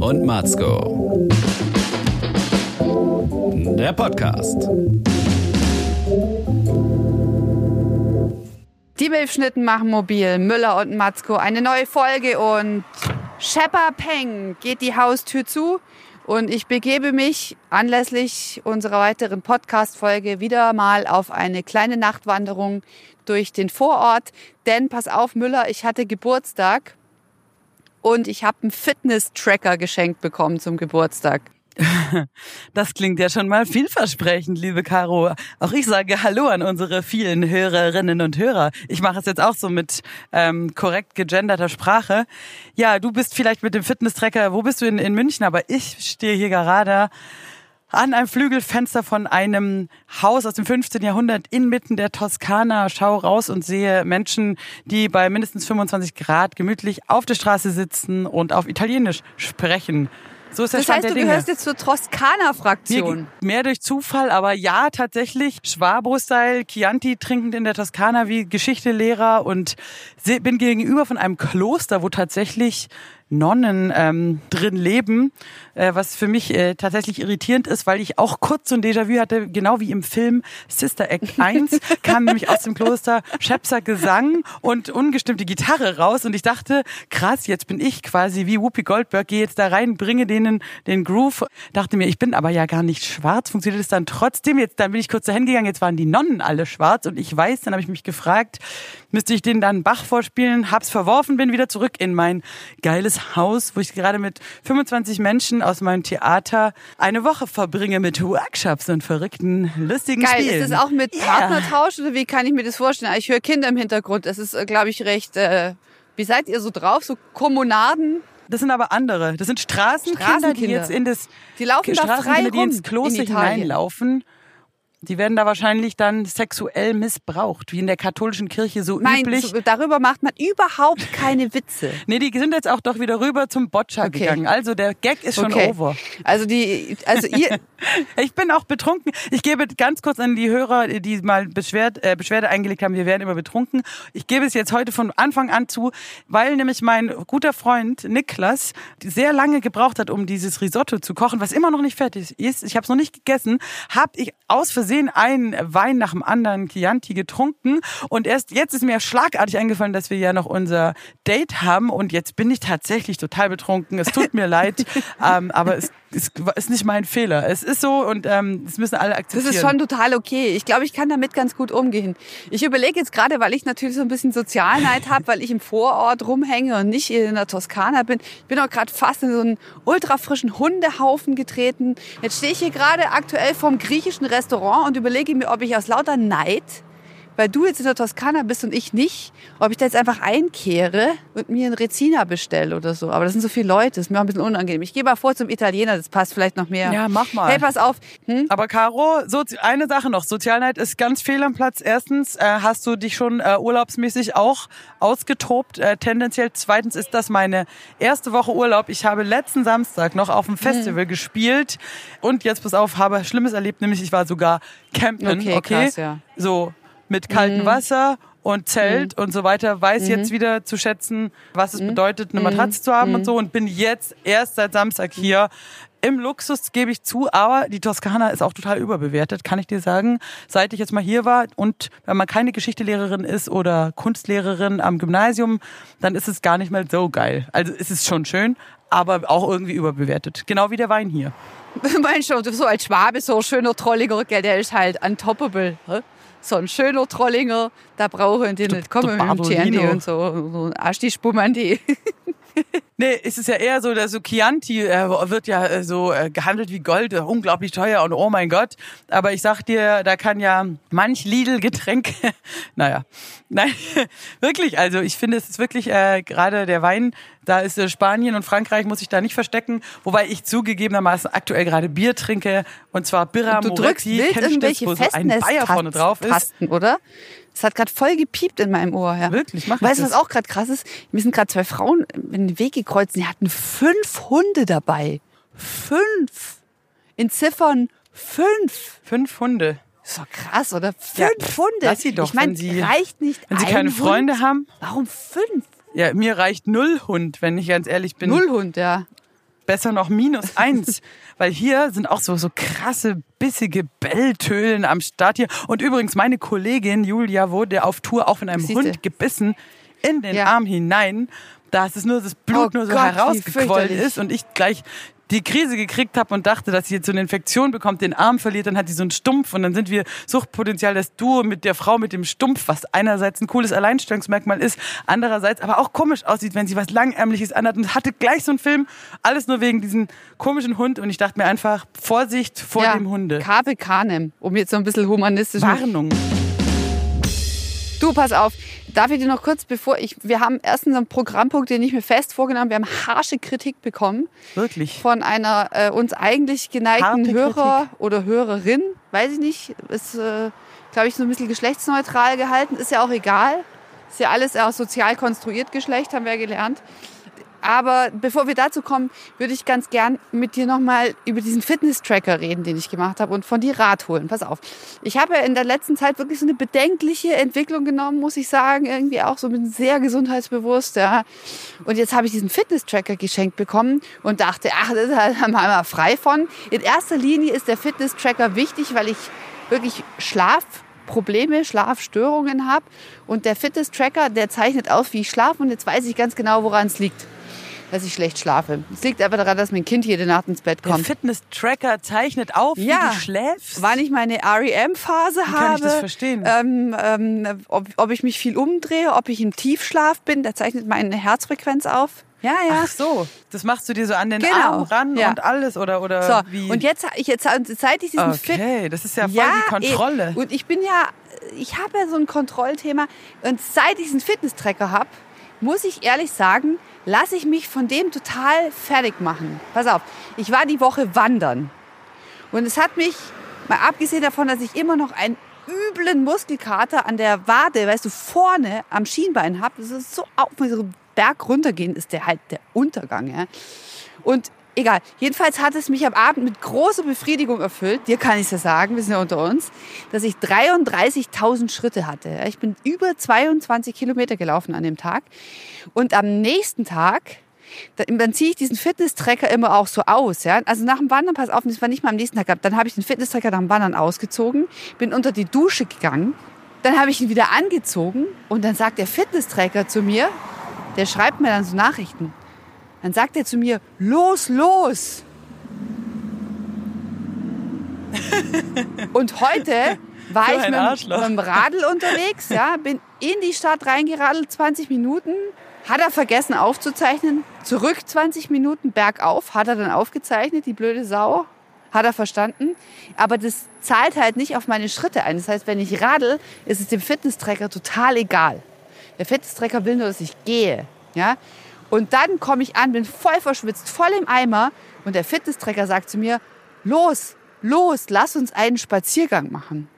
und Matzko. Der Podcast. Die Milchschnitten machen mobil. Müller und Matzko. Eine neue Folge und Shepper Peng geht die Haustür zu. Und ich begebe mich anlässlich unserer weiteren Podcast-Folge wieder mal auf eine kleine Nachtwanderung durch den Vorort. Denn pass auf, Müller, ich hatte Geburtstag und ich habe einen Fitness-Tracker geschenkt bekommen zum Geburtstag. Das klingt ja schon mal vielversprechend, liebe Caro. Auch ich sage Hallo an unsere vielen Hörerinnen und Hörer. Ich mache es jetzt auch so mit ähm, korrekt gegenderter Sprache. Ja, du bist vielleicht mit dem Fitness-Tracker, wo bist du in, in München? Aber ich stehe hier gerade an einem Flügelfenster von einem Haus aus dem 15. Jahrhundert inmitten der Toskana, schau raus und sehe Menschen, die bei mindestens 25 Grad gemütlich auf der Straße sitzen und auf Italienisch sprechen. So ist der Das Stand heißt, du Dinge. gehörst jetzt zur Toskana-Fraktion. Mehr durch Zufall, aber ja, tatsächlich Schwabo-Style, Chianti trinkend in der Toskana wie Geschichtelehrer und bin gegenüber von einem Kloster, wo tatsächlich Nonnen ähm, drin leben, äh, was für mich äh, tatsächlich irritierend ist, weil ich auch kurz so ein Déjà-vu hatte, genau wie im Film Sister Act 1, kam nämlich aus dem Kloster Schepser Gesang und ungestimmte Gitarre raus und ich dachte, krass, jetzt bin ich quasi wie Whoopi Goldberg, gehe jetzt da rein, bringe denen den Groove, dachte mir, ich bin aber ja gar nicht schwarz, funktioniert es dann trotzdem? Jetzt dann bin ich kurz dahin gegangen, jetzt waren die Nonnen alle schwarz und ich weiß, dann habe ich mich gefragt, müsste ich denen dann Bach vorspielen, hab's verworfen, bin wieder zurück in mein geiles Haus, wo ich gerade mit 25 Menschen aus meinem Theater eine Woche verbringe mit Workshops und verrückten, lustigen Geil, Spielen. ist das auch mit Ja. Partnertausch oder wie kann ich mir das vorstellen? Ich höre Kinder im Hintergrund. Das ist, glaube ich, recht. Äh, wie seid ihr so drauf? So Kommunaden? Das sind aber andere. Das sind Straßenkinder, die Straßenkinder. jetzt in das Die laufen da frei die ins Kloster in hineinlaufen. Die werden da wahrscheinlich dann sexuell missbraucht, wie in der katholischen Kirche so Nein, üblich. so, darüber macht man überhaupt keine Witze. Nee, die sind jetzt auch doch wieder rüber zum Boccia Okay. gegangen. Also der Gag ist schon Okay. over. Also die, also ihr, Ich bin auch betrunken. Ich gebe ganz kurz an die Hörer, die mal Beschwerd, äh, Beschwerde eingelegt haben, wir werden immer betrunken. Ich gebe es jetzt heute von Anfang an zu, weil nämlich mein guter Freund Niklas sehr lange gebraucht hat, um dieses Risotto zu kochen, was immer noch nicht fertig ist. Ich habe es noch nicht gegessen. Habe ich aus Versehen einen Wein nach dem anderen Chianti getrunken. Und erst jetzt ist mir schlagartig eingefallen, dass wir ja noch unser Date haben. Und jetzt bin ich tatsächlich total betrunken. Es tut mir leid, ähm, aber es, es ist nicht mein Fehler. Es ist so und ähm, das müssen alle das akzeptieren. ist schon total okay. Ich glaube, ich kann damit ganz gut umgehen. Ich überlege jetzt gerade, weil ich natürlich so ein bisschen Sozialneid habe, weil ich im Vorort rumhänge und nicht in der Toskana bin. Ich bin auch gerade fast in so einen ultra frischen Hundehaufen getreten. Jetzt stehe ich hier gerade aktuell vom griechischen Restaurant und überlege mir, ob ich aus lauter Neid weil du jetzt in der Toskana bist und ich nicht, ob ich da jetzt einfach einkehre und mir einen Rezina bestelle oder so. Aber das sind so viele Leute, das ist mir auch ein bisschen unangenehm. Ich gehe mal vor zum Italiener, das passt vielleicht noch mehr. Ja, mach mal. Hey, pass auf. Hm? Aber Caro, so, eine Sache noch. Sozialneid ist ganz fehl am Platz. Erstens, äh, hast du dich schon äh, urlaubsmäßig auch ausgetobt, äh, tendenziell. Zweitens ist das meine erste Woche Urlaub. Ich habe letzten Samstag noch auf dem Festival Hm. gespielt und jetzt, pass auf, habe Schlimmes erlebt, nämlich ich war sogar campen. Okay, Okay, krass, ja. So, mit kaltem Mhm. Wasser und Zelt und so weiter, weiß jetzt wieder zu schätzen, was Mhm. es bedeutet, eine Matratze zu haben und so und bin jetzt erst seit Samstag hier. Im Luxus gebe ich zu, aber die Toskana ist auch total überbewertet, kann ich dir sagen. Seit ich jetzt mal hier war und wenn man keine Geschichtelehrerin ist oder Kunstlehrerin am Gymnasium, dann ist es gar nicht mehr so geil. Also es ist schon schön, aber auch irgendwie überbewertet. Genau wie der Wein hier. Meinst du, so als Schwabe, so ein schöner Trollinger, gell, der ist halt untoppable. hä? So ein schöner Trollinger, da brauchen die nicht kommen mit dem. Chianti und so. So ein Asti Spumandi. Nee, es ist ja eher so, dass so Chianti äh, wird ja äh, so äh, gehandelt wie Gold, äh, unglaublich teuer und oh mein Gott. Aber ich sag dir, da kann ja manch Lidl-Getränk, naja, nein, wirklich, also ich finde, es ist wirklich äh, gerade der Wein, da ist äh, Spanien und Frankreich, muss ich da nicht verstecken, wobei ich zugegebenermaßen aktuell gerade Bier trinke und zwar Birra Du drückst Moretti, wild du das, irgendwelche wo so ein Bayer vorne drauf ist. Festnesttasten, oder? Es hat gerade voll gepiept in meinem Ohr. Ja. Wirklich? Mach ich Weißt du, was auch gerade krass ist? Mir sind gerade zwei Frauen in den Weg gekreuzt die hatten fünf Hunde dabei. Fünf. In Ziffern fünf. Fünf Hunde. Ist doch krass, oder? Ja, Fünf Hunde. lass sie doch, ich meine, wenn sie- reicht nicht Wenn sie ein keine Hund? Freunde haben. Warum fünf? Ja, mir reicht null Hund, wenn ich ganz ehrlich bin. Null Hund, ja. Besser noch minus eins. Weil hier sind auch so, so krasse, bissige Belltölen am Start hier. Und übrigens, meine Kollegin Julia wurde auf Tour auch von einem Siehste. Hund gebissen in den Ja. Arm hinein. Da ist es nur das Blut Oh nur so Gott, herausgequollen ist und ich gleich die Krise gekriegt habe und dachte, dass sie jetzt so eine Infektion bekommt, den Arm verliert, dann hat sie so einen Stumpf und dann sind wir Suchtpotenzial das Duo mit der Frau mit dem Stumpf, was einerseits ein cooles Alleinstellungsmerkmal ist, andererseits aber auch komisch aussieht, wenn sie was Langärmliches anhat und hatte gleich so einen Film, alles nur wegen diesem komischen Hund und ich dachte mir einfach, Vorsicht vor ja, dem Hunde. Carpe Canem, um jetzt so ein bisschen humanistisch. Warnung. Du, pass auf. Darf ich dir noch kurz, bevor ich, wir haben erstens einen Programmpunkt, den ich mir fest vorgenommen, wir haben harsche Kritik bekommen Wirklich. von einer äh, uns eigentlich geneigten Harte Hörer oder Hörerin, weiß ich nicht, ist, äh, glaube ich, so ein bisschen geschlechtsneutral gehalten, ist ja auch egal. Ist ja alles auch sozial konstruiert Geschlecht, haben wir ja gelernt. Aber bevor wir dazu kommen, würde ich ganz gern mit dir nochmal über diesen Fitness-Tracker reden, den ich gemacht habe und von dir Rat holen. Pass auf. Ich habe ja in der letzten Zeit wirklich so eine bedenkliche Entwicklung genommen, muss ich sagen. Irgendwie auch so bin sehr gesundheitsbewusst, ja. Und jetzt habe ich diesen Fitness-Tracker geschenkt bekommen und dachte, ach, das ist halt mal frei von. In erster Linie ist der Fitness-Tracker wichtig, weil ich wirklich Schlafprobleme, Schlafstörungen habe. Und der Fitness-Tracker, der zeichnet auf, wie ich schlafe. Und jetzt weiß ich ganz genau, woran es liegt, dass ich schlecht schlafe. Es liegt einfach daran, dass mein Kind jede Nacht ins Bett Der kommt. Fitness-Tracker zeichnet auf, wie Ja. du schläfst. Wann ich meine REM-Phase Wie habe. kann ich das verstehen? Ähm, ähm, ob, ob ich mich viel umdrehe, ob ich im Tiefschlaf bin. Der zeichnet meine Herzfrequenz auf. Ja, ja. Ach so, das machst du dir so an den Genau, Arm ran ja. und alles oder oder So, wie? und jetzt, ich jetzt, seit ich diesen Fit okay, das ist ja voll Ja, die Kontrolle. eh. Und ich bin ja, ich habe ja so ein Kontrollthema. Und seit ich diesen Fitness-Tracker habe, muss ich ehrlich sagen, lasse ich mich von dem total fertig machen. Pass auf, ich war die Woche wandern. Und es hat mich, mal abgesehen davon, dass ich immer noch einen üblen Muskelkater an der Wade, weißt du, vorne am Schienbein habe. Das ist so auf, so Berg runtergehen, ist der halt der Untergang. Ja? Und egal, jedenfalls hat es mich am Abend mit großer Befriedigung erfüllt, dir kann ich es ja sagen, wir sind ja unter uns, dass ich 33.000 Schritte hatte. Ich bin über 22 Kilometer gelaufen an dem Tag. Und am nächsten Tag, dann, ziehe ich diesen Fitness-Tracker immer auch so aus. Ja? Also nach dem Wandern, pass auf, das war nicht mal am nächsten Tag dann habe ich den Fitness-Tracker nach dem Wandern ausgezogen, bin unter die Dusche gegangen, dann habe ich ihn wieder angezogen und dann sagt der Fitness-Tracker zu mir, der schreibt mir dann so Nachrichten. Dann sagt er zu mir, los, los. Und heute war ich mit, mit dem Radl unterwegs, ja, bin in die Stadt reingeradelt, 20 Minuten, hat er vergessen aufzuzeichnen, zurück 20 Minuten bergauf, hat er dann aufgezeichnet, die blöde Sau, hat er verstanden, aber das zahlt halt nicht auf meine Schritte ein. Das heißt, wenn ich radel, ist es dem Fitnesstracker total egal. Der Fitnesstracker will nur, dass ich gehe, ja. Und dann komme ich an, bin voll verschwitzt, voll im Eimer und der Fitnesstracker sagt zu mir, los, los, lass uns einen Spaziergang machen.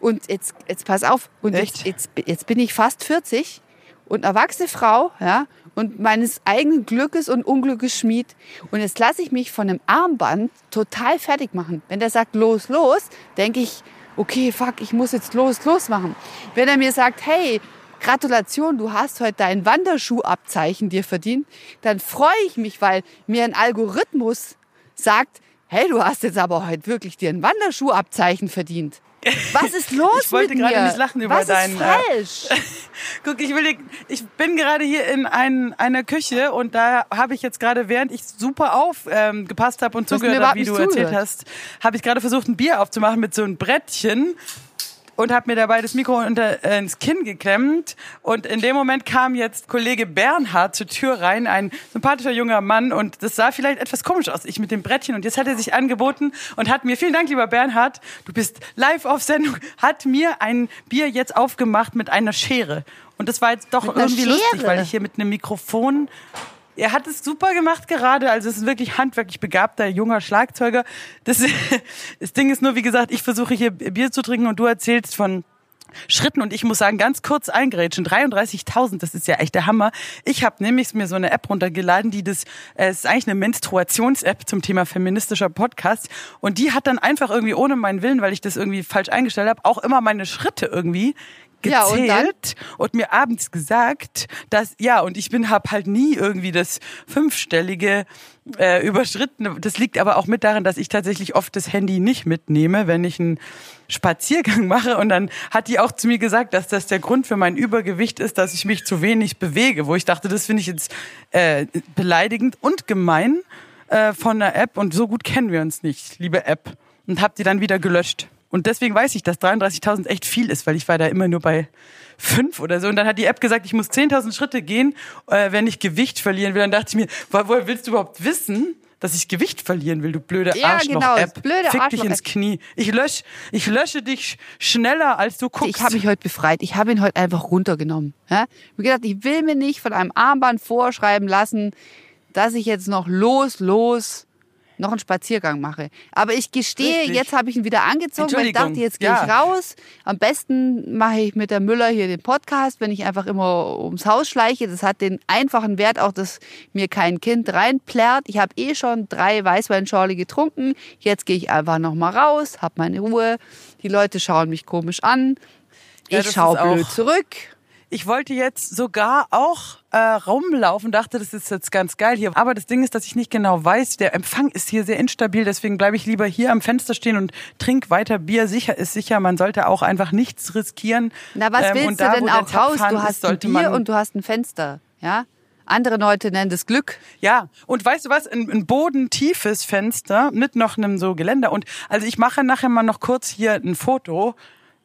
Und jetzt, jetzt pass auf, und jetzt, jetzt, jetzt bin ich fast 40 und erwachsene Frau, ja, und meines eigenen Glückes und Unglückes Schmied. Und jetzt lasse ich mich von einem Armband total fertig machen. Wenn der sagt, los, los, denke ich, okay, fuck, ich muss jetzt los, los machen. Wenn er mir sagt, hey, Gratulation, du hast heute dein Wanderschuhabzeichen dir verdient, dann freue ich mich, weil mir ein Algorithmus sagt, hey, du hast jetzt aber heute wirklich dir ein Wanderschuhabzeichen verdient. Was ist los Ich wollte mit gerade mir? nicht lachen über Was deinen, ist äh, falsch? Guck, ich will, ich bin gerade hier in ein, einer Küche und da habe ich jetzt gerade, während ich super aufgepasst ähm, habe und zugehört habe, wie du erzählt hast, habe ich gerade versucht, ein Bier aufzumachen mit so einem Brettchen und habe mir dabei das Mikro unter, äh, ins Kinn geklemmt. Und in dem Moment kam jetzt Kollege Bernhard zur Tür rein, ein sympathischer junger Mann. Und das sah vielleicht etwas komisch aus, ich mit dem Brettchen. Und jetzt hat er sich angeboten und hat mir, vielen Dank, lieber Bernhard, du bist live auf Sendung, hat mir ein Bier jetzt aufgemacht mit einer Schere. Und das war jetzt doch irgendwie lustig, Schere? weil ich hier mit einem Mikrofon er hat es super gemacht gerade, also es ist wirklich handwerklich begabter junger Schlagzeuger. Das, das Ding ist nur, wie gesagt, ich versuche hier Bier zu trinken und du erzählst von Schritten und ich muss sagen, ganz kurz eingrätschen, 33.000, das ist ja echt der Hammer. Ich habe nämlich mir so eine App runtergeladen, die das, äh, es ist eigentlich eine Menstruations-App zum Thema feministischer Podcast und die hat dann einfach irgendwie ohne meinen Willen, weil ich das irgendwie falsch eingestellt habe, auch immer meine Schritte irgendwie Ja, und gezählt und, mir abends gesagt, dass ja und ich bin hab halt nie irgendwie das fünfstellige äh, überschritten. Das liegt aber auch mit daran, dass ich tatsächlich oft das Handy nicht mitnehme, wenn ich einen Spaziergang mache. Und dann hat die auch zu mir gesagt, dass das der Grund für mein Übergewicht ist, dass ich mich zu wenig bewege. Wo ich dachte, das finde ich jetzt äh, beleidigend und gemein äh, von der App. Und so gut kennen wir uns nicht, liebe App. Und hab die dann wieder gelöscht. Und deswegen weiß ich, dass 33.000 echt viel ist, weil ich war da immer nur bei fünf oder so. Und dann hat die App gesagt, ich muss 10.000 Schritte gehen, äh, wenn ich Gewicht verlieren will. Dann dachte ich mir, wo- woher willst du überhaupt wissen, dass ich Gewicht verlieren will, du blöde Ja, genau, Arschloch-App. blöde Fick dich Arschloch-App. ins Knie. Ich lösche, ich lösche dich schneller, als du guckst. Ich habe mich heute befreit. Ich habe ihn heute einfach runtergenommen. Ja? Ich habe gedacht, ich will mir nicht von einem Armband vorschreiben lassen, dass ich jetzt noch los, los noch einen Spaziergang mache. Aber ich gestehe, Richtig. jetzt habe ich ihn wieder angezogen, weil ich dachte, jetzt gehe ja. ich raus. Am besten mache ich mit der Müller hier den Podcast, wenn ich einfach immer ums Haus schleiche. Das hat den einfachen Wert auch, dass mir kein Kind reinplärrt. Ich habe eh schon drei Weißweinschorle getrunken. Jetzt gehe ich einfach noch mal raus, habe meine Ruhe. Die Leute schauen mich komisch an. Ja, Ich schaue blöd zurück. Ich wollte jetzt sogar auch äh, rumlaufen, dachte, das ist jetzt ganz geil hier. Aber das Ding ist, dass ich nicht genau weiß, der Empfang ist hier sehr instabil, deswegen bleibe ich lieber hier am Fenster stehen und trink weiter Bier. Sicher ist sicher, man sollte auch einfach nichts riskieren. Na, was Ähm, willst und du da, denn auch raus? Du hast ein Bier und du hast ein Fenster. Ja? Andere Leute nennen das Glück. Ja, und weißt du was? Ein, ein bodentiefes Fenster mit noch einem so Geländer. Und also ich mache nachher mal noch kurz hier ein Foto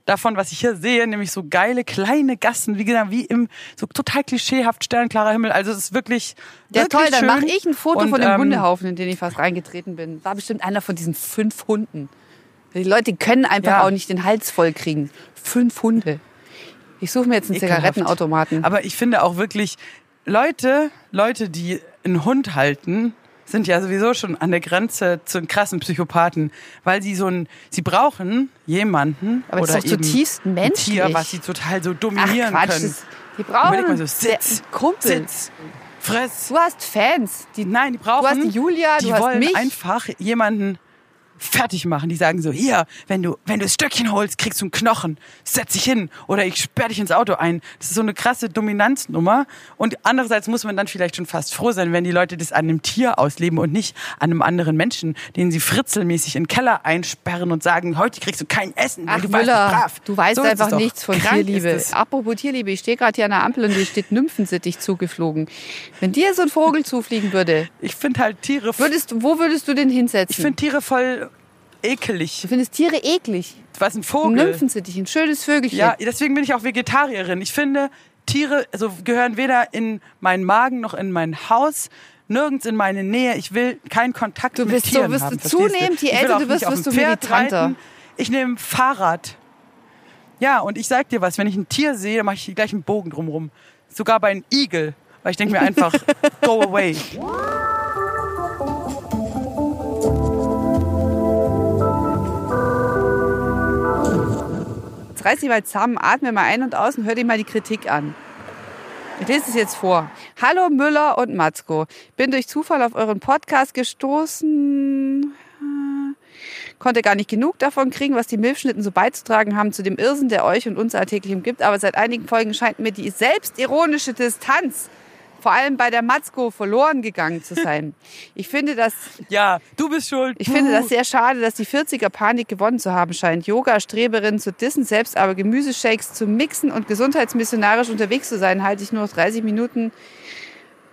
davon, was ich hier sehe, nämlich so geile kleine Gassen, wie gesagt, wie im so total klischeehaft sternklarer Himmel. Also es ist wirklich Ja, wirklich toll, dann mache ich ein Foto Und, von dem ähm, Hundehaufen, in den ich fast reingetreten bin. War bestimmt einer von diesen fünf Hunden. Die Leute können einfach Ja. auch nicht den Hals voll kriegen. Fünf Hunde. Ich suche mir jetzt einen Ekelhaft. Zigarettenautomaten. Aber ich finde auch wirklich, Leute, Leute, die einen Hund halten, sind ja sowieso schon an der Grenze zu krassen Psychopathen, weil sie so ein, sie brauchen jemanden Aber oder ist doch eben zutiefst ein menschlich. Tier, was sie total so Ach dominieren Quatsch, können. das, die brauchen Überleg mal so, Sitz, einen Kumpel. Sitz, Fress. Du hast Fans. Die, Nein, die brauchen. Du hast die Julia, die du hast wollen mich. einfach jemanden fertig machen. Die sagen so, hier, wenn du, wenn du das Stöckchen holst, kriegst du einen Knochen. Setz dich hin oder ich sperr dich ins Auto ein. Das ist so eine krasse Dominanznummer. Und andererseits muss man dann vielleicht schon fast froh sein, wenn die Leute das an einem Tier ausleben und nicht an einem anderen Menschen, den sie fritzelmäßig in den Keller einsperren und sagen, heute kriegst du kein Essen, Ach du warst Müller, nicht brav. du weißt So einfach nichts von Krank Tierliebe. Apropos Tierliebe, ich stehe gerade hier an der Ampel und hier steht Nymphensittich zugeflogen. Wenn dir so ein Vogel zufliegen würde, Ich finde halt Tiere, würdest, wo würdest du den hinsetzen? ich finde Tiere voll ekelig. du findest Tiere eklig. Was ein Ein Vogel. Nymphensittich, ein schönes Vögelchen. Ja, deswegen bin ich auch Vegetarierin. Ich finde, Tiere also gehören weder in meinen Magen noch in mein Haus. Nirgends in meine Nähe. Ich will keinen Kontakt Du mit bist so- Tieren wirst haben. zunehmend, je älter du wirst, wirst du militanter. reiten. Ich nehme ein Fahrrad. Ja, und ich sag dir was, wenn ich ein Tier sehe, dann mache ich gleich einen Bogen drumrum. Sogar bei einem Igel. Weil ich denke mir einfach, go away. Jetzt reiß dich mal zusammen, atme mal ein und aus und hör dir mal die Kritik an. Ich lese es jetzt vor. Hallo Müller und Matzko. Bin durch Zufall auf euren Podcast gestoßen. Konnte gar nicht genug davon kriegen, was die Milchschnitten so beizutragen haben zu dem Irrsinn, der euch und uns alltäglich umgibt. Aber seit einigen Folgen scheint mir die selbstironische Distanz vor allem bei der Matzko verloren gegangen zu sein. Ich finde das Ja, du bist schuld. ich finde das sehr schade, dass die 40er Panik gewonnen zu haben scheint. Yoga-Streberinnen zu dissen, selbst aber Gemüseshakes zu mixen und gesundheitsmissionarisch unterwegs zu sein, halte ich nur noch 30 Minuten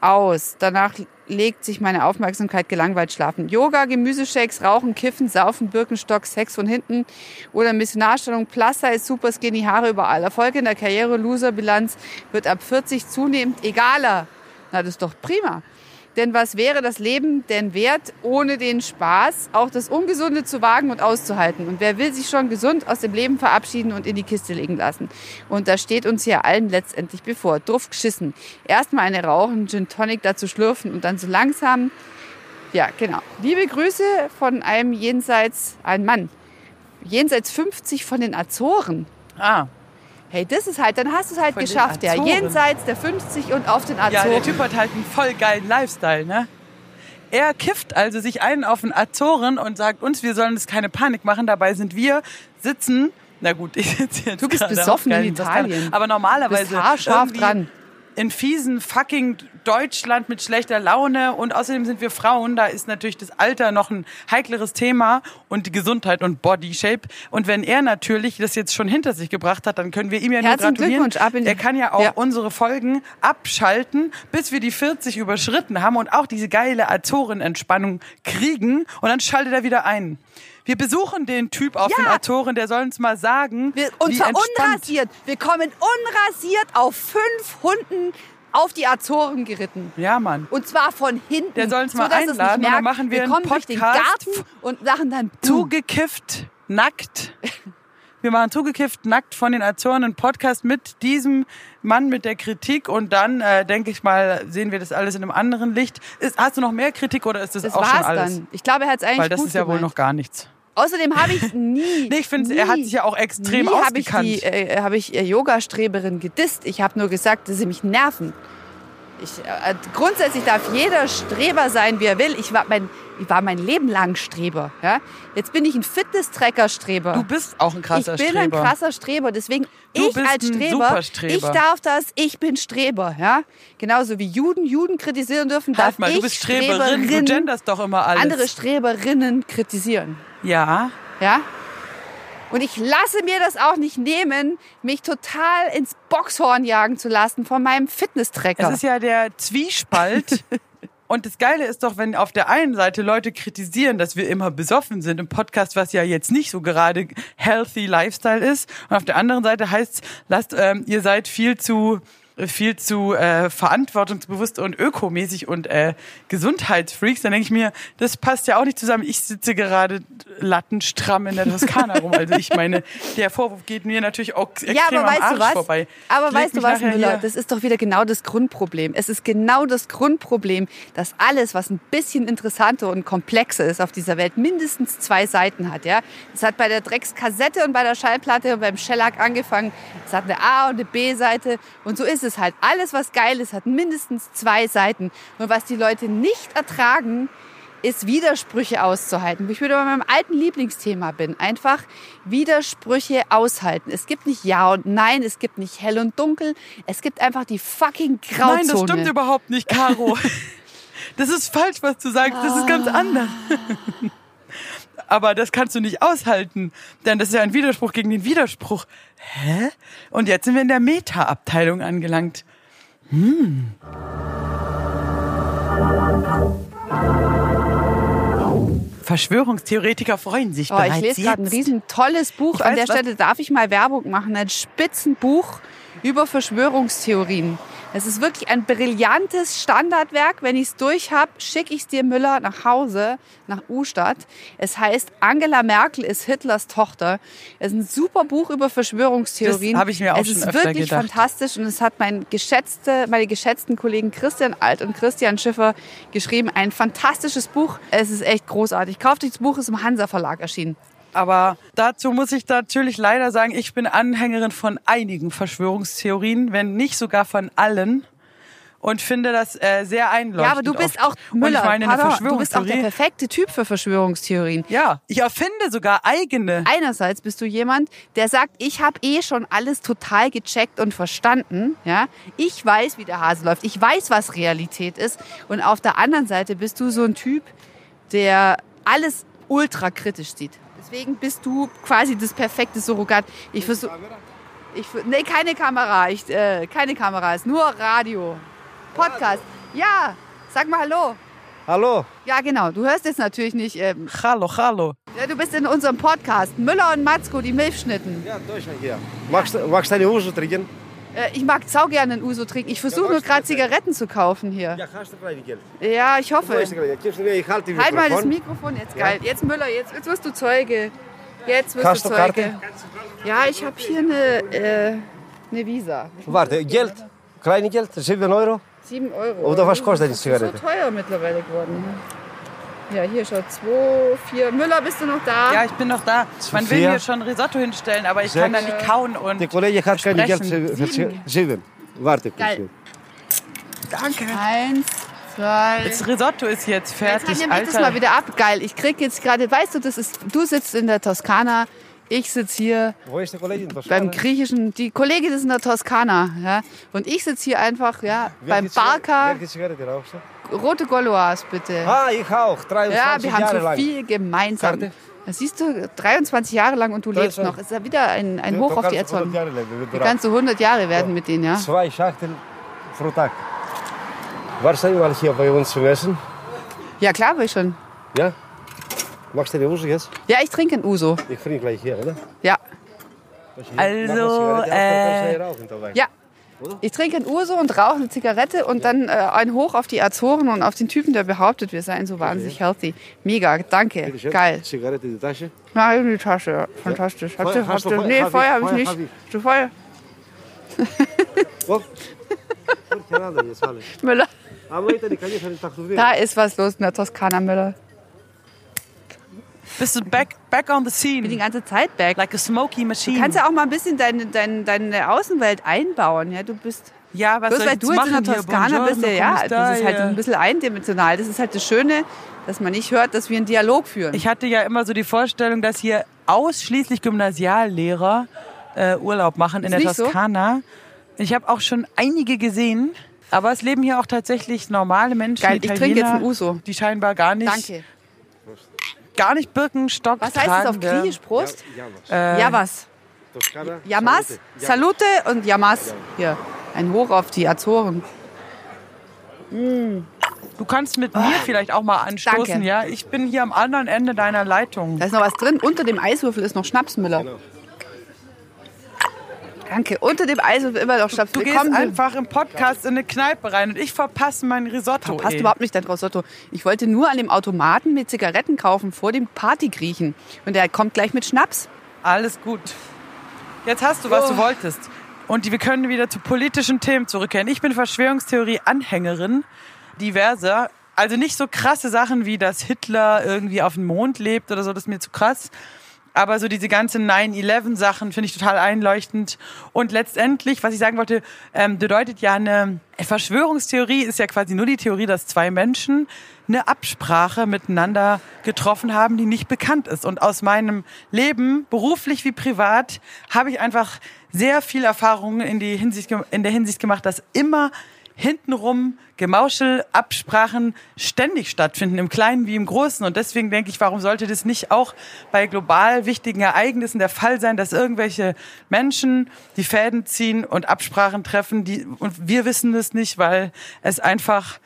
aus. Danach legt sich meine Aufmerksamkeit gelangweilt schlafen. Yoga, Gemüseshakes, Rauchen, Kiffen, Saufen, Birkenstock, Sex von hinten oder Missionarstellung, Plus Size, Super Skinny, Haare überall. Erfolg in der Karriere, Loser-Bilanz wird ab 40 zunehmend egaler. Na, das ist doch prima. Denn was wäre das Leben denn wert, ohne den Spaß, auch das Ungesunde zu wagen und auszuhalten? Und wer will sich schon gesund aus dem Leben verabschieden und in die Kiste legen lassen? Und das steht uns hier allen letztendlich bevor. Druff geschissen. Erstmal eine rauchen, Gin Tonic dazu schlürfen und dann so langsam. Ja, genau. Liebe Grüße von einem jenseits, ein Mann. Jenseits 50 von den Azoren. Ah, Hey, das ist halt, dann hast du es halt Von geschafft, ja. Azoren. Jenseits der 50 und auf den Ja, der Azoren. Typ hat halt einen voll geilen Lifestyle, ne? Er kifft also sich einen auf den Azoren und sagt uns, wir sollen uns keine Panik machen. Dabei sind wir, sitzen Na gut, ich sitze jetzt Du bist besoffen in. Italien. Aber normalerweise Bist haarscharf dran. in fiesen fucking Deutschland mit schlechter Laune und außerdem sind wir Frauen, da ist natürlich das Alter noch ein heikleres Thema und die Gesundheit und Body Shape und wenn er natürlich das jetzt schon hinter sich gebracht hat, dann können wir ihm ja nur Herzlichen gratulieren. Glückwunsch, ab in die- er kann ja auch Ja. unsere Folgen abschalten, bis wir die 40 überschritten haben und auch diese geile Azoren-Entspannung kriegen und dann schaltet er wieder ein. Wir besuchen den Typ auf Ja. den Azoren, der soll uns mal sagen, Wir, und wie zwar entspannt. unrasiert. Wir kommen unrasiert auf fünf Hunden auf die Azoren geritten. Ja, Mann. Und zwar von hinten. Der soll uns mal einladen und dann machen wir einen kommen durch den Podcast. Garten und machen dann zugekifft, nackt. Wir machen zugekifft, nackt von den Azoren einen Podcast mit diesem Mann mit der Kritik und dann, äh, denke ich mal, sehen wir das alles in einem anderen Licht. Ist, hast du noch mehr Kritik oder ist das, Das auch war's schon alles? dann. Ich glaube, er hat es eigentlich Weil das gut ist ja wohl gemeint. noch gar nichts. Außerdem habe ich nie. Nee, ich finde, er hat sich ja auch extrem nie habe ich ausgekannt. die, äh, habe ich äh, Yoga-Streberin gedisst. Ich habe nur gesagt, dass sie mich nerven. Ich, äh, grundsätzlich darf jeder Streber sein, wie er will. Ich war mein, ich war mein Leben lang Streber. Ja? Jetzt bin ich ein Fitness-Tracker-Streber. Du bist auch ein krasser ich bin Streber. ein krasser Streber, deswegen Du ich bist als ein Streber, ich darf das, ich bin Streber, ja? Genauso wie Juden Juden kritisieren dürfen, darf Halt mal, ich du bist Streberin, du Streberinnen- genderst doch immer alles. andere Streberinnen kritisieren, ja, ja? Und ich lasse mir das auch nicht nehmen, mich total ins Boxhorn jagen zu lassen von meinem Fitnesstracker. Es ist ja der Zwiespalt. Und das Geile ist doch, wenn auf der einen Seite Leute kritisieren, dass wir immer besoffen sind im Podcast, was ja jetzt nicht so gerade healthy Lifestyle ist. Und auf der anderen Seite heißt lasst, ähm, ihr seid viel zu viel zu äh, verantwortungsbewusst und ökomäßig und äh, Gesundheitsfreaks, dann denke ich mir, das passt ja auch nicht zusammen. Ich sitze gerade lattenstramm in der Toskana rum. Also ich meine, der Vorwurf geht mir natürlich auch extrem ja, aber am weißt Arsch du was? vorbei. Aber weißt du was, Müller? Das ist doch wieder genau das Grundproblem. Es ist genau das Grundproblem, dass alles, was ein bisschen interessanter und komplexer ist auf dieser Welt, mindestens zwei Seiten hat. Ja, es hat bei der Dreckskassette und bei der Schallplatte und beim Shellac angefangen. Es hat eine A- und eine B-Seite und so ist es halt. Alles, was geil ist, hat mindestens zwei Seiten. Und was die Leute nicht ertragen, ist Widersprüche auszuhalten. Wo ich wieder bei meinem alten Lieblingsthema bin. Einfach Widersprüche aushalten. Es gibt nicht Ja und Nein, es gibt nicht hell und dunkel. Es gibt einfach die fucking Grauzone. Nein, das stimmt überhaupt nicht, Caro. Das ist falsch, was du sagst. Das ist ganz anders. Aber das kannst du nicht aushalten, denn das ist ja ein Widerspruch gegen den Widerspruch. Hä? Und jetzt sind wir in der Meta-Abteilung angelangt. Hm. Verschwörungstheoretiker freuen sich Oh, bereits ich lese gerade ein riesen tolles Buch. Ich An weiß, der Stelle darf ich mal Werbung machen. Ein Spitzenbuch über Verschwörungstheorien. Es ist wirklich ein brillantes Standardwerk. Wenn ich es durch habe, schicke ich es dir Müller nach Hause, nach Ustadt. Es heißt Angela Merkel ist Hitlers Tochter. Es ist ein super Buch über Verschwörungstheorien. Das habe ich mir auch es schon ist öfter wirklich gedacht. fantastisch und es hat mein geschätzte, meine geschätzten Kollegen Christian Alt und Christian Schiffer geschrieben. Ein fantastisches Buch. Es ist echt großartig. Kauft euch das Buch, ist im Hansa Verlag erschienen. Aber dazu muss ich natürlich leider sagen, ich bin Anhängerin von einigen Verschwörungstheorien, wenn nicht sogar von allen. Und finde das äh, sehr einleuchtend. Ja, aber du bist oft. auch Müller. Meine, eine Pardon, du bist auch der perfekte Typ für Verschwörungstheorien. Ja, ich erfinde sogar eigene. Einerseits bist du jemand, der sagt, ich habe eh schon alles total gecheckt und verstanden. Ja, ich weiß, wie der Hase läuft. Ich weiß, was Realität ist. Und auf der anderen Seite bist du so ein Typ, der alles ultra kritisch sieht. Deswegen bist du quasi das perfekte Surrogat. Ich versuche, ich nee, keine Kamera, ich, äh, keine Kamera, ist nur Radio, Podcast. Ja, sag mal Hallo. Hallo, Ja, genau. Du hörst jetzt natürlich nicht. Ähm, Hallo, hallo. ja, du bist in unserem Podcast. Müller und Matzko, die Milchschnitten. ja, Deutschland hier. Magst, du- magst du eine Uso trinken? Äh, ich mag sau gerne ein Uso trinken. Ich versuche nur gerade Zigaretten zu kaufen hier. Ja, hast du kleine Geld? Ja, ich hoffe. Halt mal das Mikrofon. Jetzt geil. Jetzt Müller, jetzt, jetzt wirst du Zeuge. Jetzt wirst Hast du Zeuge. Karte? Ja, ich habe hier eine, äh, eine Visa. Warte, Geld? Kleine Geld? 7 Euro? 7 Euro. Oder was kostet die Das ist Zigarette? so teuer mittlerweile geworden. Ja, hier schaut 2, 4. Müller, bist du noch da? Ja, ich bin noch da. Man will vier. mir schon Risotto hinstellen, aber ich Sechs. kann da nicht kauen und. Der Kollege hat keine Geld für 7. Warte kurz. Geil. Danke. Eins, zwei. Das Risotto ist jetzt Jetzt fertig, nehme ich das Alter. mal wieder ab. Geil. Ich krieg jetzt gerade, weißt du, das ist, du sitzt in der Toskana, Ich sitze hier Wo ist die Kollegin? Beim griechischen, die Kollegin ist in der Toskana, ja. Und ich sitze hier einfach, ja, beim Barker. Zigarette rauchst du? Rote Goloas, bitte. Ah, ich auch. 23 Ja, wir haben Jahre so lang. viel gemeinsam. Karte? Das siehst du, 23 Jahre lang und du lebst 23. noch. Ist ja wieder ein, ein Ja, Hoch du auf die kannst 100 Azoren. Jahre leben, wenn du Du kannst so 100 Jahre werden mit denen, ja? Zwei Schachteln pro Tag. Warst du einmal hier bei uns zum Essen? Ja, klar, will ich schon. Ja? Machst du die Hose jetzt? Ja, ich trinke ein Uso. Ich trinke gleich hier, oder? Ja. Also, du äh, hier Ja. Ich trinke ein Uso und rauche eine Zigarette und dann äh, ein Hoch auf die Azoren und auf den Typen, der behauptet, wir seien so wahnsinnig healthy. Mega, danke. Geil. Zigarette in die Tasche. Na, in die Tasche, ja. fantastisch. Habt Feuer- ihr, habt ihr, Feuer? nee, Feuer habe ich nicht. hab ich. Hast du Feuer? Müller. Tag Da ist was los in der Toskana, Müller. Bist du back, back on the Ich bin die scene? ganze Zeit back. Like a smoky machine. Du kannst ja auch mal ein bisschen deine, deine, deine Außenwelt einbauen. Ja, du bist, ja, was bloß soll weil du jetzt in der? Toskana bist, ja, ja, come das ist halt stai? ein bisschen eindimensional. Das ist halt das Schöne, dass man nicht hört, dass wir einen Dialog führen. Ich hatte ja immer so die Vorstellung, dass hier ausschließlich Gymnasiallehrer äh, Urlaub machen in Ist der nicht so? Toskana. Ich habe auch schon einige gesehen, aber es leben hier auch tatsächlich normale Menschen, Geil, ich trinke jetzt Italiener, ein Uso. die scheinbar gar nicht, Danke. Gar nicht Birkenstock Was heißt das auf tragende- Griechisch? Prost? Ja, was? Äh, ja, was? Yamas, Salute. Und Yamas. Hier, ein Hoch auf die Azoren. Du kannst mit mir vielleicht auch mal anstoßen. Danke. ja? Ich bin hier am anderen Ende deiner Leitung. Da ist noch was drin. Unter dem Eiswürfel ist noch Schnapsmüller. Danke. Unter dem Eiswürfel immer noch Schnaps. Du gehst Willkommen. einfach im Podcast in eine Kneipe rein und ich verpasse mein Risotto. Passt ey. überhaupt nicht dein Risotto. Ich wollte nur an dem Automaten mit Zigaretten kaufen vor dem Partygriechen. Und der kommt gleich mit Schnaps. Alles gut. Jetzt hast du, was Oh. du wolltest. Und wir können wieder zu politischen Themen zurückkehren. Ich bin Verschwörungstheorie-Anhängerin diverser. Also nicht so krasse Sachen wie, dass Hitler irgendwie auf dem Mond lebt oder so, das ist mir zu krass. Aber so diese ganzen 9-11-Sachen finde ich total einleuchtend. Und letztendlich, was ich sagen wollte, ähm, bedeutet ja eine Verschwörungstheorie ist ja quasi nur die Theorie, dass zwei Menschen eine Absprache miteinander getroffen haben, die nicht bekannt ist. Und aus meinem Leben, beruflich wie privat, habe ich einfach sehr viel Erfahrung in, die Hinsicht, in der Hinsicht gemacht, dass immer hintenrum Gemauschel, Absprachen ständig stattfinden, im Kleinen wie im Großen. Und deswegen denke ich, warum sollte das nicht auch bei global wichtigen Ereignissen der Fall sein, dass irgendwelche Menschen die Fäden ziehen und Absprachen treffen, die, und wir wissen es nicht, weil es einfach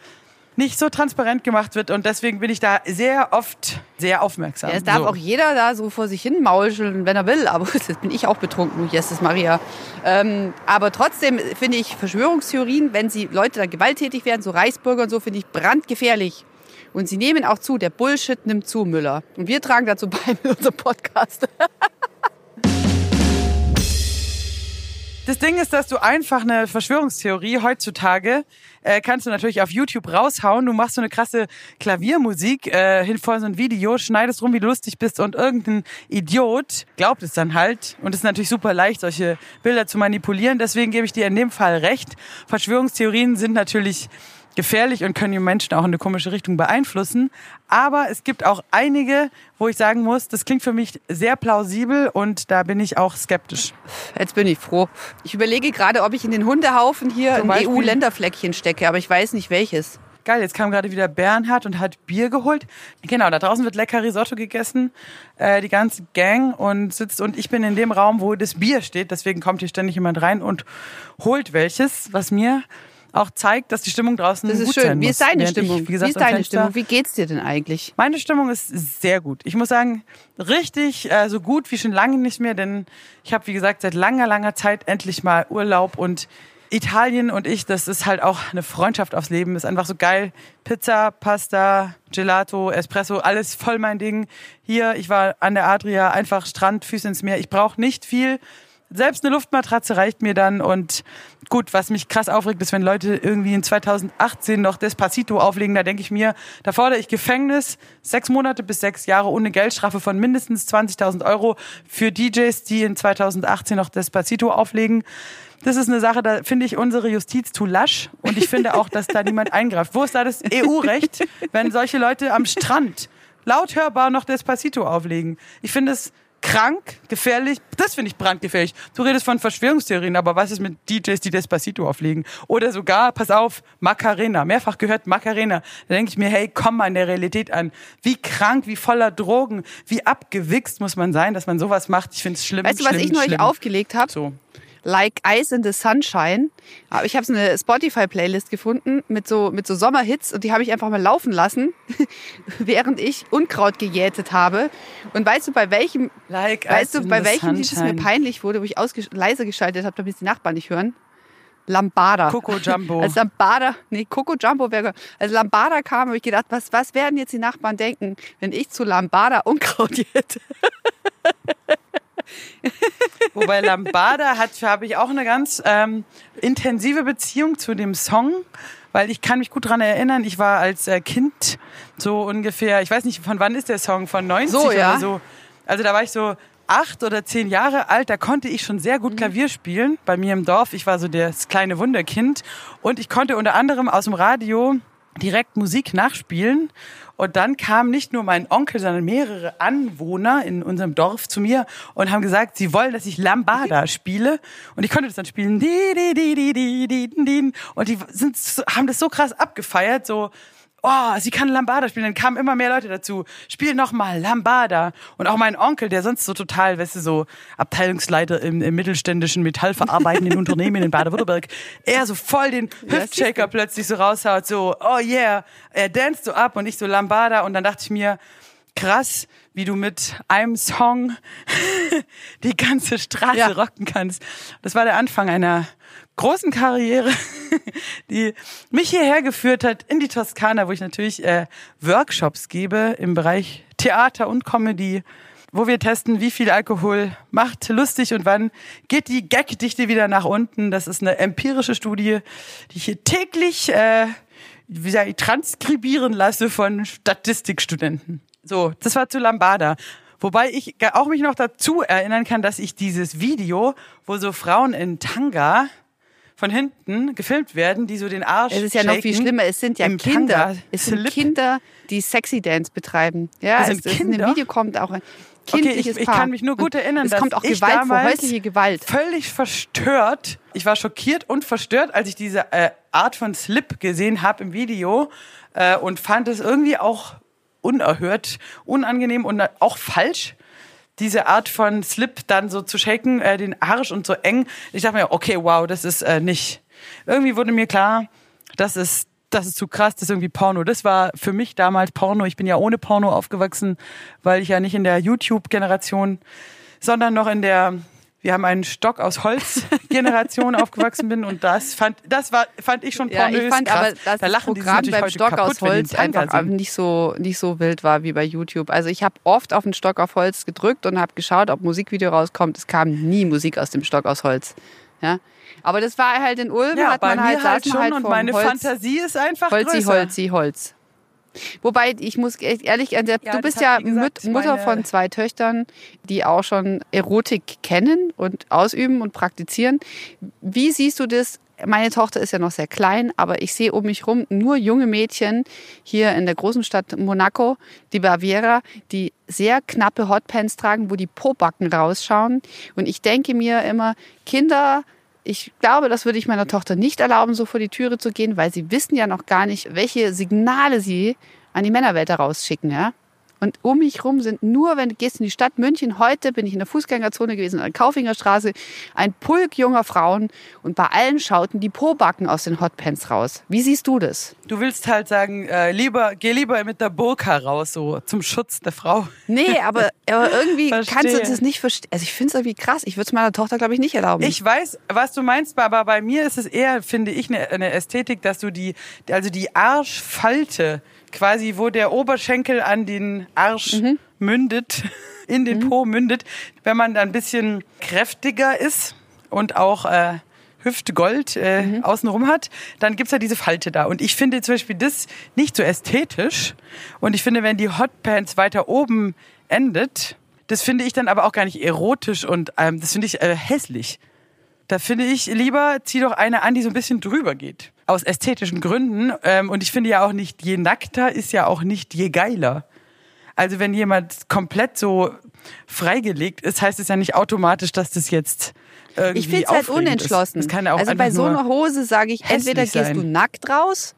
nicht so transparent gemacht wird. Und deswegen bin ich da sehr oft sehr aufmerksam. Ja, es darf So. auch jeder da so vor sich hin mauscheln, wenn er will. Aber das bin ich auch betrunken, Jesus Maria. Ähm, aber trotzdem finde ich Verschwörungstheorien, wenn sie Leute da gewalttätig werden, so Reichsbürger und so, finde ich brandgefährlich. Und sie nehmen auch zu. Der Bullshit nimmt zu, Müller. Und wir tragen dazu bei mit unserem Podcast. Das Ding ist, dass du einfach eine Verschwörungstheorie heutzutage äh, kannst du natürlich auf YouTube raushauen. Du machst so eine krasse Klaviermusik äh, hin vor so ein Video, schneidest rum, wie du lustig bist und irgendein Idiot glaubt es dann halt. Und es ist natürlich super leicht, solche Bilder zu manipulieren. Deswegen gebe ich dir in dem Fall recht. Verschwörungstheorien sind natürlich gefährlich und können die Menschen auch in eine komische Richtung beeinflussen. Aber es gibt auch einige, wo ich sagen muss, das klingt für mich sehr plausibel und da bin ich auch skeptisch. Jetzt bin ich froh. Ich überlege gerade, ob ich in den Hundehaufen hier Zum ein? EU-Länderfleckchen stecke, aber ich weiß nicht welches. Geil, jetzt kam gerade wieder Bernhard und hat Bier geholt. Genau, da draußen wird lecker Risotto gegessen, äh, die ganze Gang und sitzt und ich bin in dem Raum, wo das Bier steht. Deswegen kommt hier ständig jemand rein und holt welches, was mir auch zeigt, dass die Stimmung draußen Das ist gut schön. sein Wie muss. ist deine Während Stimmung? Ich, wie, gesagt, ist am deine Fenster- Stimmung? Wie geht's dir denn eigentlich? Meine Stimmung ist sehr gut. Ich muss sagen, richtig äh, so gut wie schon lange nicht mehr, denn ich habe, wie gesagt, seit langer, langer Zeit endlich mal Urlaub und Italien und ich, das ist halt auch eine Freundschaft aufs Leben. Ist einfach so geil. Pizza, Pasta, Gelato, Espresso, alles voll mein Ding. Hier, ich war an der Adria, einfach Strand, Füße ins Meer. Ich brauche nicht viel. Selbst eine Luftmatratze reicht mir dann und gut, was mich krass aufregt, ist, wenn Leute irgendwie in 2018 noch Despacito auflegen, da denke ich mir, da fordere ich Gefängnis, sechs Monate bis sechs Jahre ohne Geldstrafe von mindestens 20.000 Euro für DJs, die in 2018 noch Despacito auflegen. Das ist eine Sache, da finde ich unsere Justiz zu lasch und ich finde auch, dass da niemand eingreift. Wo ist da das EU-Recht, wenn solche Leute am Strand laut hörbar noch Despacito auflegen? Ich finde es krank, gefährlich. Das finde ich brandgefährlich. Du redest von Verschwörungstheorien, aber was ist mit DJs, die Despacito auflegen? Oder sogar, pass auf, Macarena. Mehrfach gehört Macarena. Da denke ich mir, hey, komm mal in der Realität an. Wie krank, wie voller Drogen, wie abgewichst muss man sein, dass man sowas macht. Ich finde es schlimm. Weißt du, was schlimm, ich neulich aufgelegt habe? So. Like Ice in the Sunshine. Aber ich habe so eine Spotify-Playlist gefunden mit so, mit so Sommerhits und die habe ich einfach mal laufen lassen, während ich Unkraut gejätet habe. Und weißt du, bei welchem, Like weißt du, bei welchem Lied es mir peinlich wurde, wo ich leise geschaltet habe, damit die Nachbarn nicht hören? Lambada. Coco Jumbo. Als Lambada, nee, Coco Jumbo wäre, als Lambada kam, habe ich gedacht, was, was werden jetzt die Nachbarn denken, wenn ich zu Lambada Unkraut jäte? Wobei Lambada hat, habe ich auch eine ganz ähm, intensive Beziehung zu dem Song, weil ich kann mich gut dran erinnern, ich war als äh, Kind so ungefähr, ich weiß nicht, von wann ist der Song, von 90 So, ja. oder so. Also da war ich so acht oder zehn Jahre alt, da konnte ich schon sehr Mhm. gut Klavier spielen bei mir im Dorf. Ich war so das kleine Wunderkind und ich konnte unter anderem aus dem Radio direkt Musik nachspielen. Und dann kam nicht nur mein Onkel, sondern mehrere Anwohner in unserem Dorf zu mir und haben gesagt, sie wollen, dass ich Lambada spiele. Und ich konnte das dann spielen. Und die sind, haben das so krass abgefeiert, so, oh, sie kann Lambada spielen. Dann kamen immer mehr Leute dazu. Spiel noch mal Lambada. Und auch mein Onkel, der sonst so total, weißt du, so Abteilungsleiter im, im mittelständischen metallverarbeitenden Unternehmen in Baden-Württemberg, er so voll den Hüftshaker plötzlich so raushaut, so, oh yeah, er danced so ab und ich so Lambada. Und dann dachte ich mir, krass, wie du mit einem Song die ganze Straße Ja. rocken kannst. Das war der Anfang einer großen Karriere, die mich hierher geführt hat in die Toskana, wo ich natürlich äh, Workshops gebe im Bereich Theater und Comedy, wo wir testen, wie viel Alkohol macht lustig und wann geht die Gagdichte wieder nach unten. Das ist eine empirische Studie, die ich hier täglich äh, wie sag ich, transkribieren lasse von Statistikstudenten. So, das war zu Lambada. Wobei ich auch mich noch dazu erinnern kann, dass ich dieses Video, wo so Frauen in Tanga von hinten gefilmt werden, die so den Arsch Es ist ja noch viel schlimmer. Es sind ja im Kinder. Tanga Es sind Slip. Kinder, die Sexy Dance betreiben. Ja, Das es, sind es in Kinder? dem Video kommt auch ein Okay, kindliches ich, ich Paar. kann mich nur gut erinnern, Es dass kommt auch ich Gewalt vor, häusliche Gewalt. völlig verstört. Ich war schockiert und verstört, als ich diese äh, Art von Slip gesehen habe im Video äh, und fand es irgendwie auch unerhört, unangenehm und auch falsch. Diese Art von Slip dann so zu shaken, äh, den Arsch und so eng. Ich dachte mir, okay, wow, das ist äh, nicht. Irgendwie wurde mir klar, das ist das ist zu krass, das ist irgendwie Porno. Das war für mich damals Porno. Ich bin ja ohne Porno aufgewachsen, weil ich ja nicht in der YouTube-Generation, sondern noch in der, wir haben einen Stock aus Holz-Generation aufgewachsen bin und das fand, das war, fand ich schon Ja, pornös ich fand krass. aber, dass da das lachen Programm beim Stock kaputt, aus Holz einfach nicht so, nicht so wild war wie bei YouTube. Also ich habe oft auf den Stock auf Holz gedrückt und habe geschaut, ob Musikvideo rauskommt. Es kam nie Musik aus dem Stock aus Holz. Ja? Aber das war halt in Ulm, Ja, hat bei man halt, mir halt schon halt und meine Holz, Fantasie ist einfach Holzi, größer. Holzi, Holz. Wobei, ich muss echt ehrlich, äh, du das bist ja gesagt, Mut- Mutter von zwei Töchtern, die auch schon Erotik kennen und ausüben und praktizieren. Wie siehst du das? Meine Tochter ist ja noch sehr klein, aber ich sehe um mich rum nur junge Mädchen hier in der großen Stadt Monaco, die Baviera, die sehr knappe Hotpants tragen, wo die Pobacken rausschauen. Und ich denke mir immer, Kinder ich glaube, das würde ich meiner Tochter nicht erlauben, so vor die Türe zu gehen, weil sie wissen ja noch gar nicht, welche Signale sie an die Männerwelt herausschicken, ja. Und um mich rum sind nur, wenn du gehst in die Stadt München, heute bin ich in der Fußgängerzone gewesen, an der Kaufingerstraße, ein Pulk junger Frauen und bei allen schauten die Pobacken aus den Hotpants raus. Wie siehst du das? Du willst halt sagen, äh, lieber, geh lieber mit der Burka raus, so zum Schutz der Frau. Nee, aber, aber irgendwie kannst du das nicht verstehen. Also ich finde es irgendwie krass. Ich würde es meiner Tochter, glaube ich, nicht erlauben. Ich weiß, was du meinst, aber bei mir ist es eher, finde ich, eine, eine Ästhetik, dass du die, also die Arschfalte, quasi wo der Oberschenkel an den Arsch mündet, in den Po mündet, wenn man da ein bisschen kräftiger ist und auch äh, Hüftgold äh, außenrum hat, dann gibt's ja diese Falte da. Und ich finde zum Beispiel das nicht so ästhetisch. Und ich finde, wenn die Hotpants weiter oben endet, das finde ich dann aber auch gar nicht erotisch und ähm, das finde ich äh, hässlich. Da finde ich lieber, zieh doch eine an, die so ein bisschen drüber geht. Aus ästhetischen Gründen. Ähm, und ich finde ja auch nicht, je nackter ist ja auch nicht je geiler. Also wenn jemand komplett so freigelegt ist, heißt es ja nicht automatisch, dass das jetzt irgendwie Ich finde es halt unentschlossen. Ist. Das kann ja auch also bei so einer Hose sage ich, entweder gehst sein. du nackt raus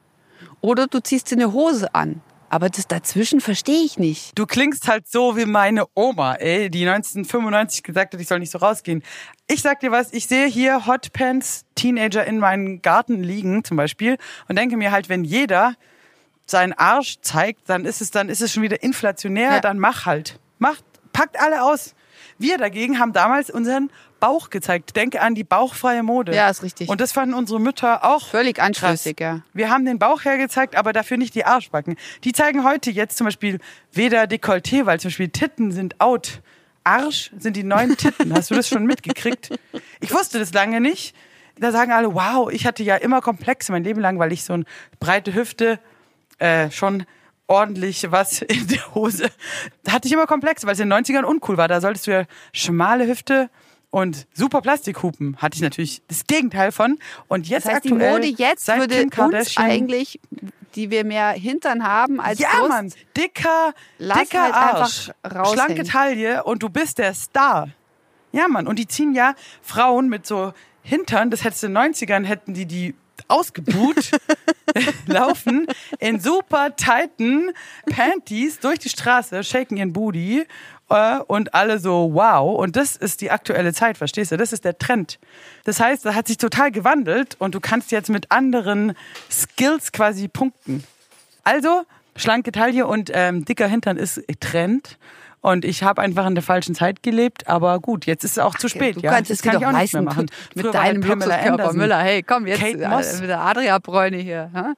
oder du ziehst dir eine Hose an. Aber das dazwischen verstehe ich nicht. Du klingst halt so wie meine Oma, ey, die 1995 gesagt hat, ich soll nicht so rausgehen. Ich sag dir was, ich sehe hier Hotpants Teenager in meinem Garten liegen zum Beispiel und denke mir halt, wenn jeder seinen Arsch zeigt, dann ist es dann ist es schon wieder inflationär, Ja. dann mach halt. Macht, packt alle aus. Wir dagegen haben damals unseren Bauch gezeigt. Denke an die bauchfreie Mode. Ja, ist richtig. Und das fanden unsere Mütter auch Völlig anstößig, ja. Wir haben den Bauch hergezeigt, aber dafür nicht die Arschbacken. Die zeigen heute jetzt zum Beispiel weder Dekolleté, weil zum Beispiel Titten sind out. Arsch sind die neuen Titten. Hast du das schon mitgekriegt? Ich wusste das lange nicht. Da sagen alle, wow, ich hatte ja immer Komplexe mein Leben lang, weil ich so eine breite Hüfte äh, schon ordentlich was in der Hose. Hatte ich immer Komplexe, weil es in den 90ern uncool war. Da solltest du ja schmale Hüfte und super Plastikhupen. Hatte ich natürlich das Gegenteil von. Und jetzt Das heißt, die aktuell, Mode jetzt seit würde uns Kardashian, eigentlich, die wir mehr Hintern haben als ja, Brust, Mann, dicker, dicker halt Arsch, schlanke Taille und du bist der Star. Ja, Mann, und die ziehen ja Frauen mit so Hintern, das hättest du in den 90ern, hätten die die ausgebuht laufen in super tighten Panties durch die Straße, shaken ihren Booty äh, und alle so wow. Und das ist die aktuelle Zeit, verstehst du? Das ist der Trend. Das heißt, da hat sich total gewandelt und du kannst jetzt mit anderen Skills quasi punkten. Also, schlanke Taille und ähm, dicker Hintern ist Trend. Und ich habe einfach in der falschen Zeit gelebt, aber gut, jetzt ist es auch zu spät. Du ja. kannst das es kann doch ich auch nicht mehr machen. mit Früher deinem Luxuskörper. Müller. Hey, komm jetzt Kate äh, Moss. mit der Adria Bräune hier. Hä?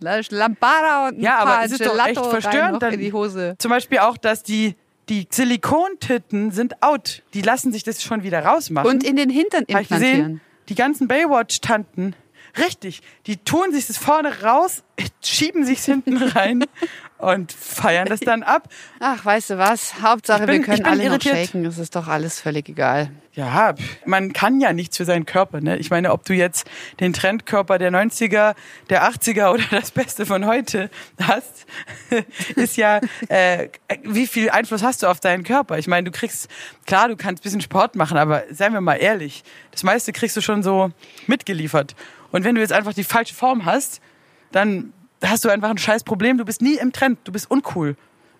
La- Lambada und ein Ja, aber paar es ist doch echt verstörend. Dann in die Hose. Zum Beispiel auch, dass die, die Silikontitten sind out. Die lassen sich das schon wieder rausmachen. Und in den Hintern implantieren. gesehen, die ganzen Baywatch-Tanten, richtig, die tun sich das vorne raus, schieben sich hinten rein und feiern das dann ab. Ach, weißt du was? Hauptsache, bin- wir können alle irritiert. noch shaken. Es ist doch alles völlig egal. Ja, man kann ja nichts für seinen Körper. Ne? Ich meine, ob du jetzt den Trendkörper der 90er, der 80er oder das Beste von heute hast, ist ja, äh, wie viel Einfluss hast du auf deinen Körper? Ich meine, du kriegst, klar, du kannst ein bisschen Sport machen, aber seien wir mal ehrlich, das meiste kriegst du schon so mitgeliefert. Und wenn du jetzt einfach die falsche Form hast, dann hast du einfach ein scheiß Problem. Du bist nie im Trend, du bist uncool.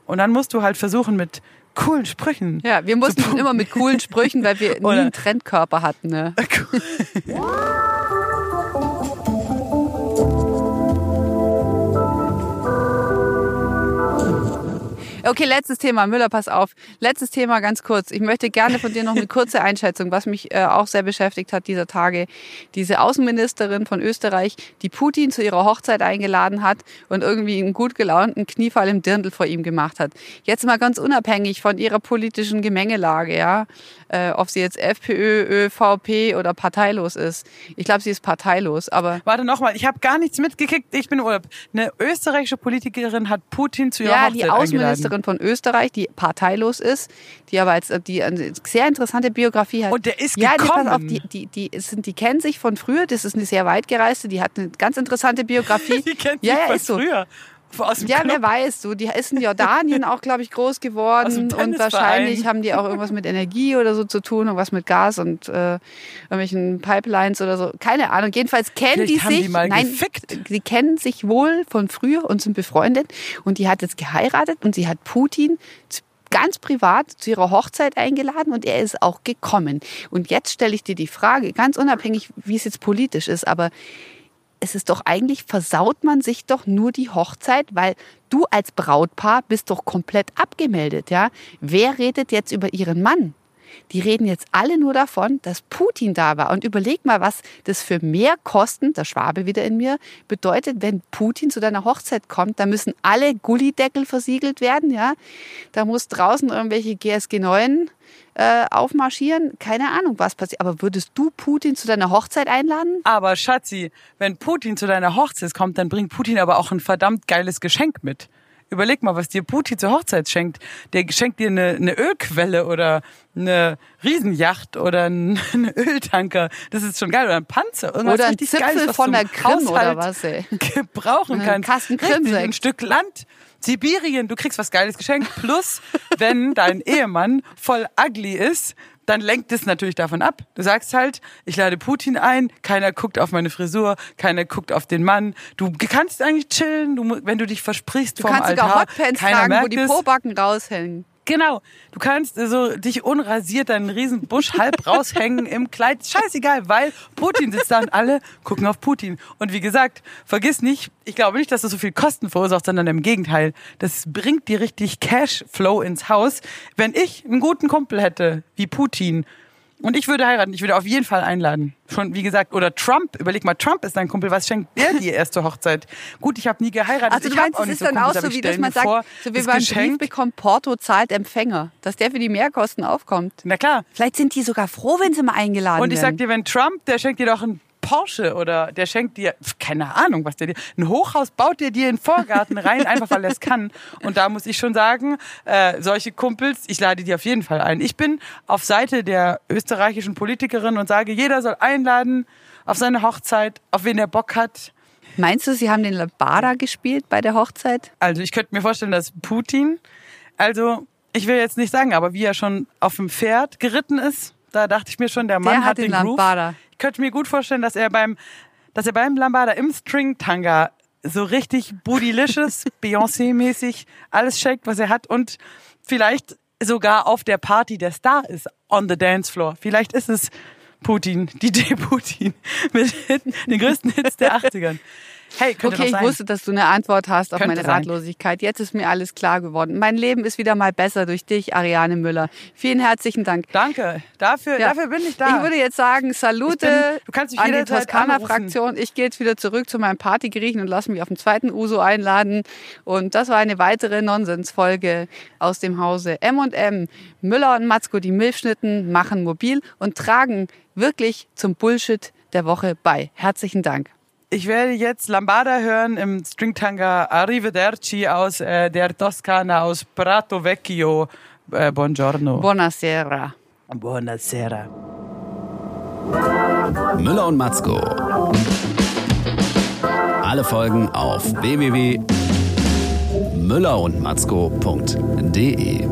Und dann musst du halt versuchen mit coolen Sprüchen. Ja, wir mussten immer mit coolen Sprüchen, weil wir nie einen Trendkörper hatten. Ne? Okay, letztes Thema. Müller, pass auf. Letztes Thema ganz kurz. Ich möchte gerne von dir noch eine kurze Einschätzung, was mich äh, auch sehr beschäftigt hat dieser Tage. Diese Außenministerin von Österreich, die Putin zu ihrer Hochzeit eingeladen hat und irgendwie einen gut gelaunten Kniefall im Dirndl vor ihm gemacht hat. Jetzt mal ganz unabhängig von ihrer politischen Gemengelage, ja, äh, ob sie jetzt FPÖ, ÖVP oder parteilos ist. Ich glaube, sie ist parteilos, aber Warte nochmal, ich habe gar nichts mitgekriegt. Ich bin Urlaub. Eine österreichische Politikerin hat Putin zu ihrer Ja, Hochzeit die eingeladen. Außenministerin von Österreich, die parteilos ist, die aber als die eine sehr interessante Biografie hat. Und der ist ja, die, gekommen. auf, die, die, die, sind, die kennen sich von früher. Das ist eine sehr weitgereiste. Die hat eine ganz interessante Biografie. Die kennt ja, sich ja, von ist so. früher. Aus dem Ja, Club. wer weiß, du, die ist in Jordanien auch, glaube ich, groß geworden und wahrscheinlich haben die auch irgendwas mit Energie oder so zu tun und was mit Gas und äh, irgendwelchen Pipelines oder so. Keine Ahnung. Jedenfalls kennen Vielleicht die sich. die nein, gefickt. die kennen sich wohl von früher und sind befreundet und die hat jetzt geheiratet und sie hat Putin ganz privat zu ihrer Hochzeit eingeladen und er ist auch gekommen. Und jetzt stelle ich dir die Frage, ganz unabhängig, wie es jetzt politisch ist, aber es ist doch eigentlich, versaut man sich doch nur die Hochzeit, weil du als Brautpaar bist doch komplett abgemeldet, ja? Wer redet jetzt über ihren Mann? Die reden jetzt alle nur davon, dass Putin da war. Und überleg mal, was das für Mehrkosten, der Schwabe wieder in mir, bedeutet, wenn Putin zu deiner Hochzeit kommt. Da müssen alle Gullideckel versiegelt werden, ja. Da muss draußen irgendwelche GSG 9 äh, aufmarschieren. Keine Ahnung, was passiert. Aber würdest du Putin zu deiner Hochzeit einladen? Aber Schatzi, wenn Putin zu deiner Hochzeit kommt, dann bringt Putin aber auch ein verdammt geiles Geschenk mit. Überleg mal, was dir Putin zur Hochzeit schenkt. Der schenkt dir eine, eine Ölquelle oder eine Riesenjacht oder einen einen Öltanker. Das ist schon geil. Oder ein Panzer. Irgendwas Oder ein Zipfel Geiles, von der im Krim oder was, ey. gebrauchen kannst. Kasten Krimsekt. ein Stück Land. Sibirien, du kriegst was Geiles geschenkt. Plus, wenn dein Ehemann voll ugly ist, dann lenkt es natürlich davon ab. Du sagst halt, ich lade Putin ein, keiner guckt auf meine Frisur, keiner guckt auf den Mann. Du kannst eigentlich chillen, du, wenn du dich versprichst Du vom kannst Altar. sogar Hotpants tragen, wo die. Pobacken raushängen. Genau. Du kannst äh, so dich unrasiert deinen riesen Busch halb raushängen im Kleid. Scheißegal, weil Putin sitzt da und alle gucken auf Putin. Und wie gesagt, vergiss nicht, ich glaube nicht, dass das so viel Kosten verursacht, sondern im Gegenteil. Das bringt dir richtig Cashflow ins Haus. Wenn ich einen guten Kumpel hätte, wie Putin, und ich würde heiraten, ich würde auf jeden Fall einladen. Schon, wie gesagt, oder Trump, überleg mal, Trump ist dein Kumpel, was schenkt der dir erst zur Hochzeit? Gut, ich habe nie geheiratet. Also du ich meinst, es ist so dann Kumpels, auch so, wie dass man sagt, vor, so wie beim Brief bekommt Porto zahlt Empfänger, dass der für die Mehrkosten aufkommt. Na klar. Vielleicht sind die sogar froh, wenn sie mal eingeladen Und ich sag werden. dir, wenn Trump, der schenkt dir doch ein Porsche oder der schenkt dir, keine Ahnung, was der dir, ein Hochhaus baut der dir in den Vorgarten rein, einfach weil er es kann. Und da muss ich schon sagen, äh, solche Kumpels, ich lade die auf jeden Fall ein. Ich bin auf Seite der österreichischen Politikerin und sage, jeder soll einladen auf seine Hochzeit, auf wen er Bock hat. Meinst du, sie haben den Labada gespielt bei der Hochzeit? Also ich könnte mir vorstellen, dass Putin, also ich will jetzt nicht sagen, aber wie er schon auf dem Pferd geritten ist, da dachte ich mir schon, der Mann Der hat hat den den Groove. Könnte mir gut vorstellen, dass er beim, dass er beim Lambada im String-Tanga so richtig bootylicious, Beyoncé-mäßig alles shakt, was er hat und vielleicht sogar auf der Party der Star ist, on the dance floor. Vielleicht ist es Putin, DJ Putin, mit den größten Hits der 80ern. Hey, könnte Okay, ich wusste, dass du eine Antwort hast auf Könnte meine. Ratlosigkeit. Jetzt ist mir alles klar geworden. Mein Leben ist wieder mal besser durch dich, Ariane Müller. Vielen herzlichen Dank. Danke, dafür, Ja. dafür bin ich da. Ich würde jetzt sagen, Salute bin- du kannst mich an die Toskana-Fraktion. Ich gehe jetzt wieder zurück zu meinem Partygriechen und lasse mich auf den zweiten Uso einladen. Und das war eine weitere Nonsensfolge aus dem Hause M&M. Müller und Matzko, die Milchschnitten, machen mobil und tragen wirklich zum Bullshit der Woche bei. Herzlichen Dank. Ich werde jetzt Lambada hören im Stringtanga Arrivederci aus äh, der Toskana, aus Prato Vecchio. Äh, buongiorno. Buonasera. Buonasera. Müller und Matzko. Alle Folgen auf www.müllerundmatzko.de.